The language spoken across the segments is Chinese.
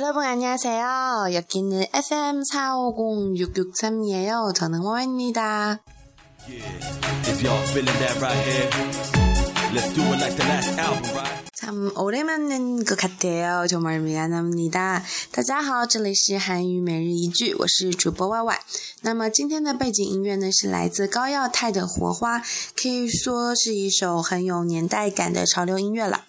여러분 안녕하세요. 여기는 FM 450663이에요. 저는 와입니다. If y'all feeling that right here, let's do it like the last album, right? 참 오랜만인 것 같아요. 정말 미안합니다. 大家好，这里是韩语每日一句，我是主播 Y Y。那么今天的背景音乐呢是来自高耀太的《火花》，可以说是一首很有年代感的潮流音乐了。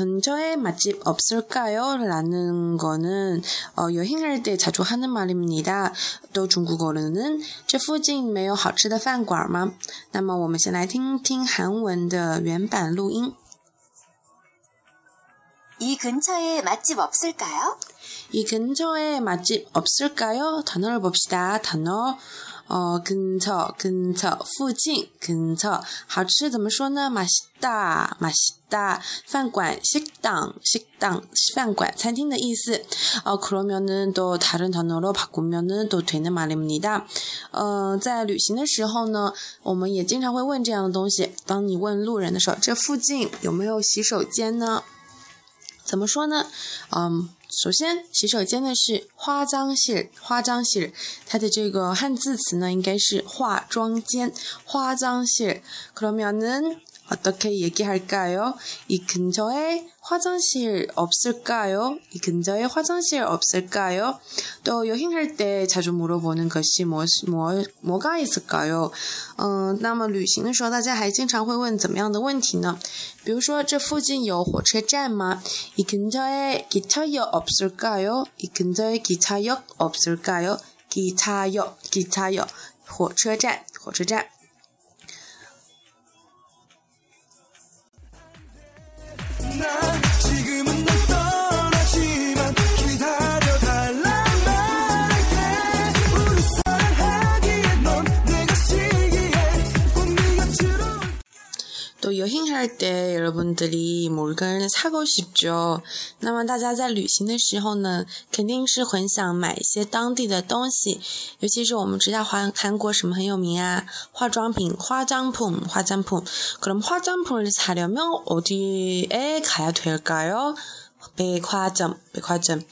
근처에 맛집 없을까요? 라는 거는 어, 여행할 때 자주 하는 말입니다. 또 중국어로는 这附近没有好吃的饭馆吗?那么我们先来听听韩文的原版录音. 이 근처에 맛집 없을까요? 이 근처에 맛집 없을까요? 단어를 봅시다. 단어 어 근처 근처 附近 근처 好吃怎么说呢? 맛있다 맛있다 饭馆 식당 식당 饭馆餐厅的意思. 어 그러면은 또 다른 단어로 바꾸면은 또 되는 말입니다. 呃在旅行的时候呢我们也经常会问这样的东西当你问路人的时候这附近有没有洗手间呢怎么说呢？嗯， 首先洗手间呢是化妆室，化妆室，它的这个汉字词呢应该是化妆间，化妆室。그러면은 어떻게얘기할까요？이근처에화장실없을까요？이근처에화장실없을까요？또여행할때자주물어보는것이뭐뭐뭐가있을까요？嗯，那么旅行的时候，大家还经常会问怎么样的问题呢？比如说，这附近有火车站吗？이근처에기차역없을까요？이근처에기차역없을까요？기차역기차역火车站，火车站。 할 때 여러분들이 물건을 사고 싶죠. 那么大家在旅行的时候呢，肯定是很想买一些当地的东西，尤其是我们知道韩韩国什么很有名啊，化妆品，化妆品，化妆品。 그럼 화장품을 사려면 어디에 가야 될까요? 백화점, 백화점.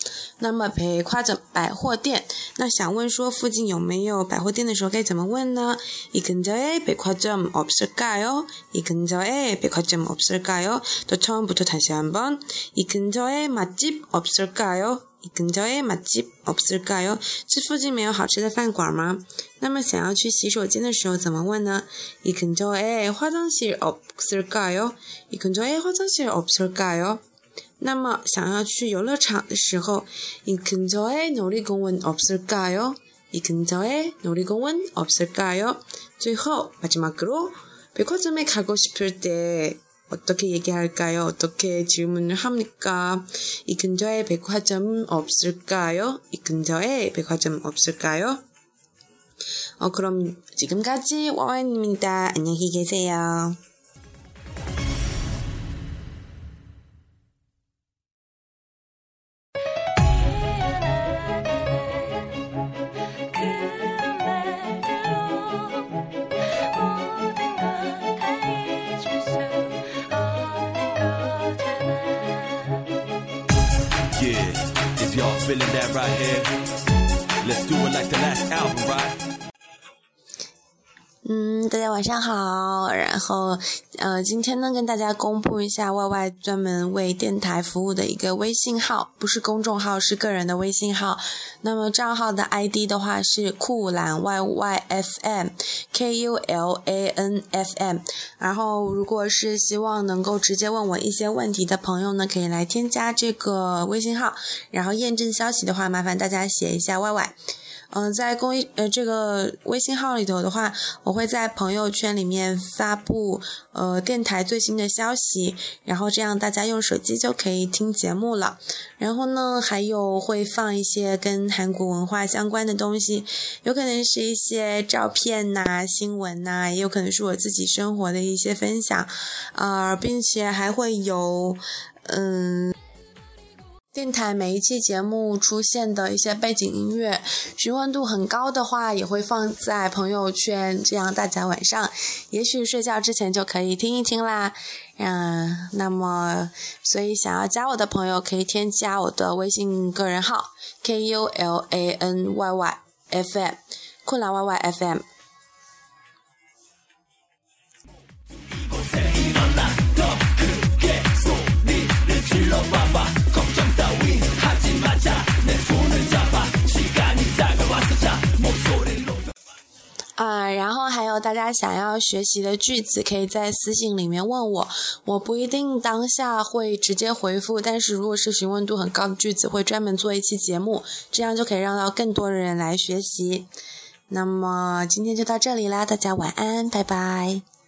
那么百花점百货店，那想问说附近有没有百货店的时候该怎么问呢？이 근처에 백화점 없을까요? 이 근처에 백화점 없을까요? 또 처음부터 다시 한번 이 근처에 맛집 없을까요? 이 근처에 맛집 없을까요? 这附近没有好吃的饭馆吗？那么想要去洗手间的时候怎么问呢？이 근처에 화장실 없을까요? 이 근처에 화장실 없을까요? 那么想要去游乐场的时候，이 근처에 놀이공원 없을까요? 이 근처에 놀이공원 없을까요? 最后마지막으로 백화점에 가고 싶을 때 어떻게 얘기할까요? 어떻게 질문을 합니까? 이 근처에 백화점 없을까요? 이 근처에 백화점 없을까요? 어, 그럼 지금까지 와와입니다. 안녕히 계세요. Y'all feeling that right here, let's do it like the last album, right? 嗯，大家晚上好。然后，呃，今天呢，跟大家公布一下 Y Y 专门为电台服务的一个微信号，不是公众号，是个人的微信号。那么账号的 ID 的话是酷懒 Y Y F M K U L A N F M。然后，如果是希望能够直接问我一些问题的朋友呢，可以来添加这个微信号。然后验证消息的话，麻烦大家写一下 Y 嗯，在公益呃这个微信号里头的话，我会在朋友圈里面发布呃电台最新的消息，然后这样大家用手机就可以听节目了。然后呢，还有会放一些跟韩国文化相关的东西，有可能是一些照片呐、新闻呐、也有可能是我自己生活的一些分享，啊、并且还会有嗯。电台每一期节目出现的一些背景音乐，询问度很高的话，也会放在朋友圈，这样大家晚上也许睡觉之前就可以听一听啦。嗯，那么所以想要加我的朋友可以添加我的微信个人号 k u l a n y y f m 困懒 y y f m。大家想要学习的句子，可以在私信里面问我，我不一定当下会直接回复，但是如果是询问度很高的句子，会专门做一期节目，这样就可以让到更多的人来学习。那么今天就到这里啦，大家晚安，拜拜。